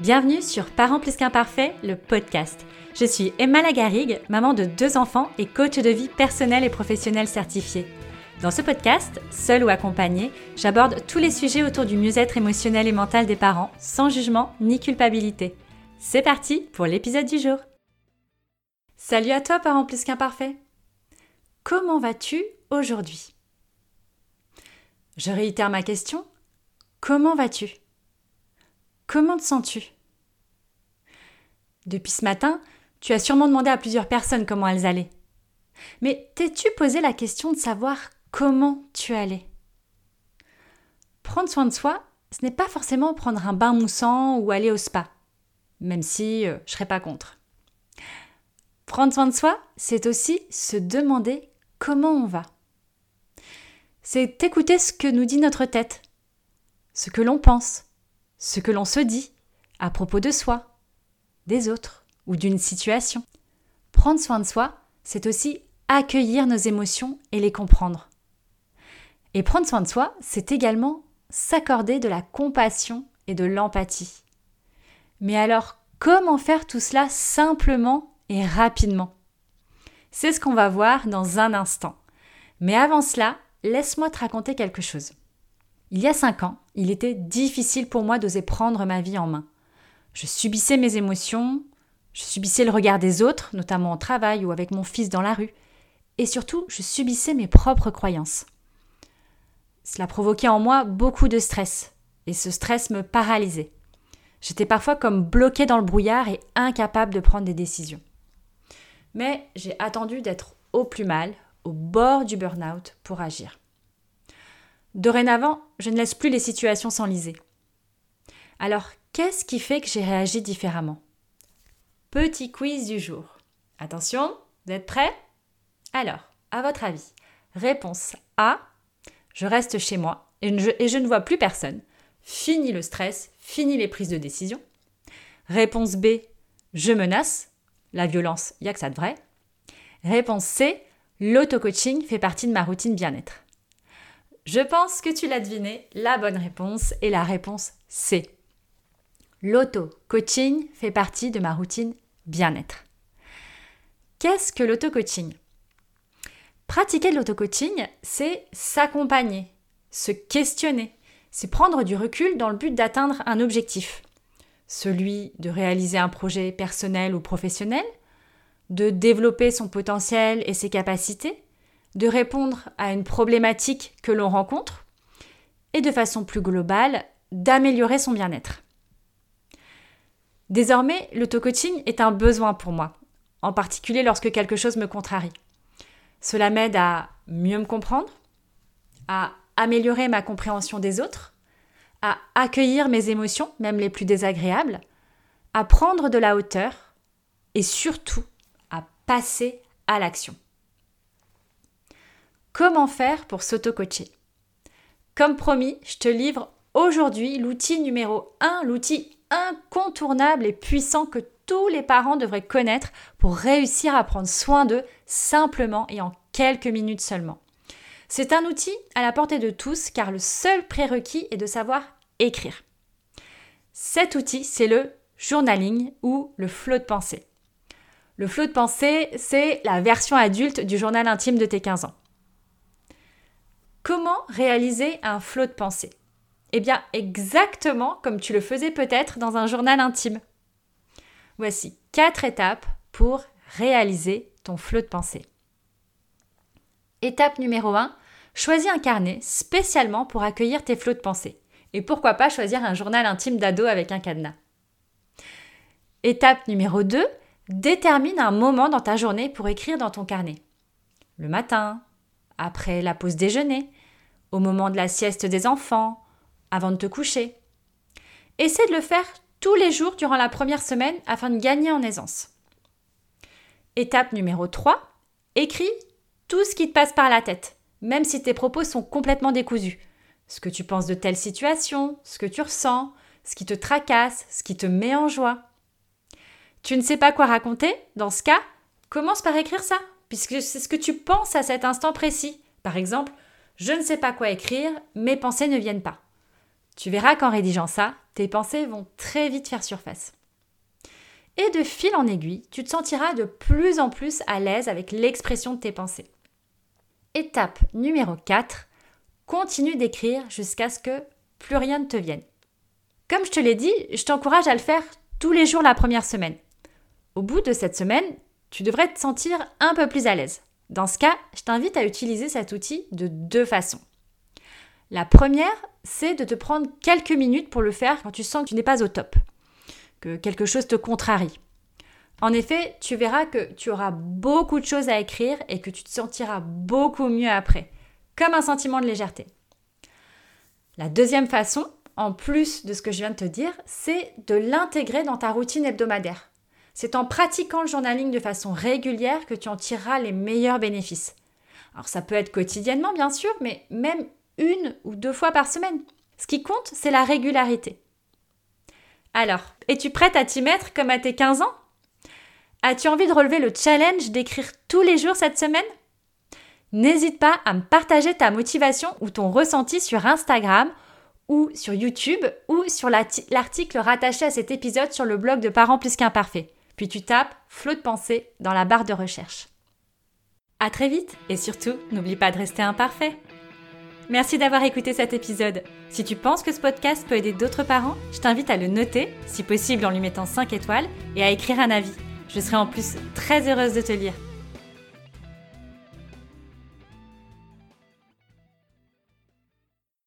Bienvenue sur Parents plus qu'imparfaits, le podcast. Je suis Emma Lagarigue, maman de deux enfants et coach de vie personnelle et professionnelle certifiée. Dans ce podcast, seul ou accompagné, j'aborde tous les sujets autour du mieux-être émotionnel et mental des parents, sans jugement ni culpabilité. C'est parti pour l'épisode du jour. Salut à toi, parent plus qu'imparfait. Comment vas-tu aujourd'hui? Je réitère ma question. Comment vas-tu? Comment te sens-tu? Depuis ce matin, tu as sûrement demandé à plusieurs personnes comment elles allaient. Mais t'es-tu posé la question de savoir comment tu allais? Prendre soin de soi, ce n'est pas forcément prendre un bain moussant ou aller au spa, même si euh, je serais pas contre. Prendre soin de soi, c'est aussi se demander comment on va. C'est écouter ce que nous dit notre tête, ce que l'on pense, ce que l'on se dit à propos de soi, des autres ou d'une situation. Prendre soin de soi, c'est aussi accueillir nos émotions et les comprendre. Et prendre soin de soi, c'est également s'accorder de la compassion et de l'empathie. Mais alors, comment faire tout cela simplement et rapidement? C'est ce qu'on va voir dans un instant. Mais avant cela, laisse-moi te raconter quelque chose. Il y a cinq ans, il était difficile pour moi d'oser prendre ma vie en main. Je subissais mes émotions, je subissais le regard des autres, notamment au travail ou avec mon fils dans la rue, et surtout, je subissais mes propres croyances. Cela provoquait en moi beaucoup de stress, et ce stress me paralysait. J'étais parfois comme bloquée dans le brouillard et incapable de prendre des décisions. Mais j'ai attendu d'être au plus mal, au bord du burn-out, pour agir. Dorénavant, je ne laisse plus les situations s'enliser. Alors, qu'est-ce qui fait que j'ai réagi différemment? Petit quiz du jour. Attention, vous êtes prêts? Alors, à votre avis, réponse A, je reste chez moi et je, ne vois plus personne. Fini le stress, fini les prises de décision. Réponse B, je menace. La violence, il n'y a que ça de vrai. Réponse C, l'auto-coaching fait partie de ma routine bien-être. Je pense que tu l'as deviné, la bonne réponse est la réponse C. L'auto-coaching fait partie de ma routine bien-être. Qu'est-ce que l'auto-coaching? Pratiquer de l'auto-coaching, c'est s'accompagner, se questionner, c'est prendre du recul dans le but d'atteindre un objectif, celui de réaliser un projet personnel ou professionnel, de développer son potentiel et ses capacités, de répondre à une problématique que l'on rencontre et de façon plus globale, d'améliorer son bien-être. Désormais, l'auto-coaching est un besoin pour moi, en particulier lorsque quelque chose me contrarie. Cela m'aide à mieux me comprendre, à améliorer ma compréhension des autres, à accueillir mes émotions, même les plus désagréables, à prendre de la hauteur et surtout à passer à l'action. Comment faire pour s'auto-coacher Comme promis, je te livre aujourd'hui l'outil numéro 1, l'outil incontournable et puissant que tous les parents devraient connaître pour réussir à prendre soin d'eux simplement et en quelques minutes seulement. C'est un outil à la portée de tous car le seul prérequis est de savoir écrire. Cet outil, c'est le journaling ou le flot de pensée. Le flot de pensée, c'est la version adulte du journal intime de tes 15 ans. Comment réaliser un flot de pensée Eh bien, exactement comme tu le faisais peut-être dans un journal intime. Voici quatre étapes pour réaliser ton flot de pensée. Étape numéro 1, choisis un carnet spécialement pour accueillir tes flots de pensée. Et pourquoi pas choisir un journal intime d'ado avec un cadenas. Étape numéro 2, détermine un moment dans ta journée pour écrire dans ton carnet. Le matin, après la pause déjeuner, au moment de la sieste des enfants, avant de te coucher. Essaie de le faire tous les jours durant la première semaine afin de gagner en aisance. Étape numéro 3, écris tout ce qui te passe par la tête, même si tes propos sont complètement décousus. Ce que tu penses de telle situation, ce que tu ressens, ce qui te tracasse, ce qui te met en joie. Tu ne sais pas quoi raconter? Dans ce cas, commence par écrire ça, puisque c'est ce que tu penses à cet instant précis. Par exemple, je ne sais pas quoi écrire, mes pensées ne viennent pas. Tu verras qu'en rédigeant ça, tes pensées vont très vite faire surface. Et de fil en aiguille, tu te sentiras de plus en plus à l'aise avec l'expression de tes pensées. Étape numéro 4, continue d'écrire jusqu'à ce que plus rien ne te vienne. Comme je te l'ai dit, je t'encourage à le faire tous les jours la première semaine. Au bout de cette semaine, tu devrais te sentir un peu plus à l'aise. Dans ce cas, je t'invite à utiliser cet outil de deux façons. La première, c'est de te prendre quelques minutes pour le faire quand tu sens que tu n'es pas au top, que quelque chose te contrarie. En effet, tu verras que tu auras beaucoup de choses à écrire et que tu te sentiras beaucoup mieux après, comme un sentiment de légèreté. La deuxième façon, en plus de ce que je viens de te dire, c'est de l'intégrer dans ta routine hebdomadaire. C'est en pratiquant le journaling de façon régulière que tu en tireras les meilleurs bénéfices. Alors ça peut être quotidiennement bien sûr, mais même une ou deux fois par semaine. Ce qui compte, c'est la régularité. Alors, es-tu prête à t'y mettre comme à tes 15 ans? As-tu envie de relever le challenge d'écrire tous les jours cette semaine? N'hésite pas à me partager ta motivation ou ton ressenti sur Instagram ou sur YouTube ou sur l'article rattaché à cet épisode sur le blog de Parents plus qu'imparfaits. Puis tu tapes flot de pensée dans la barre de recherche. À très vite et surtout, n'oublie pas de rester imparfait. Merci d'avoir écouté cet épisode. Si tu penses que ce podcast peut aider d'autres parents, je t'invite à le noter, si possible en lui mettant 5 étoiles, et à écrire un avis. Je serai en plus très heureuse de te lire.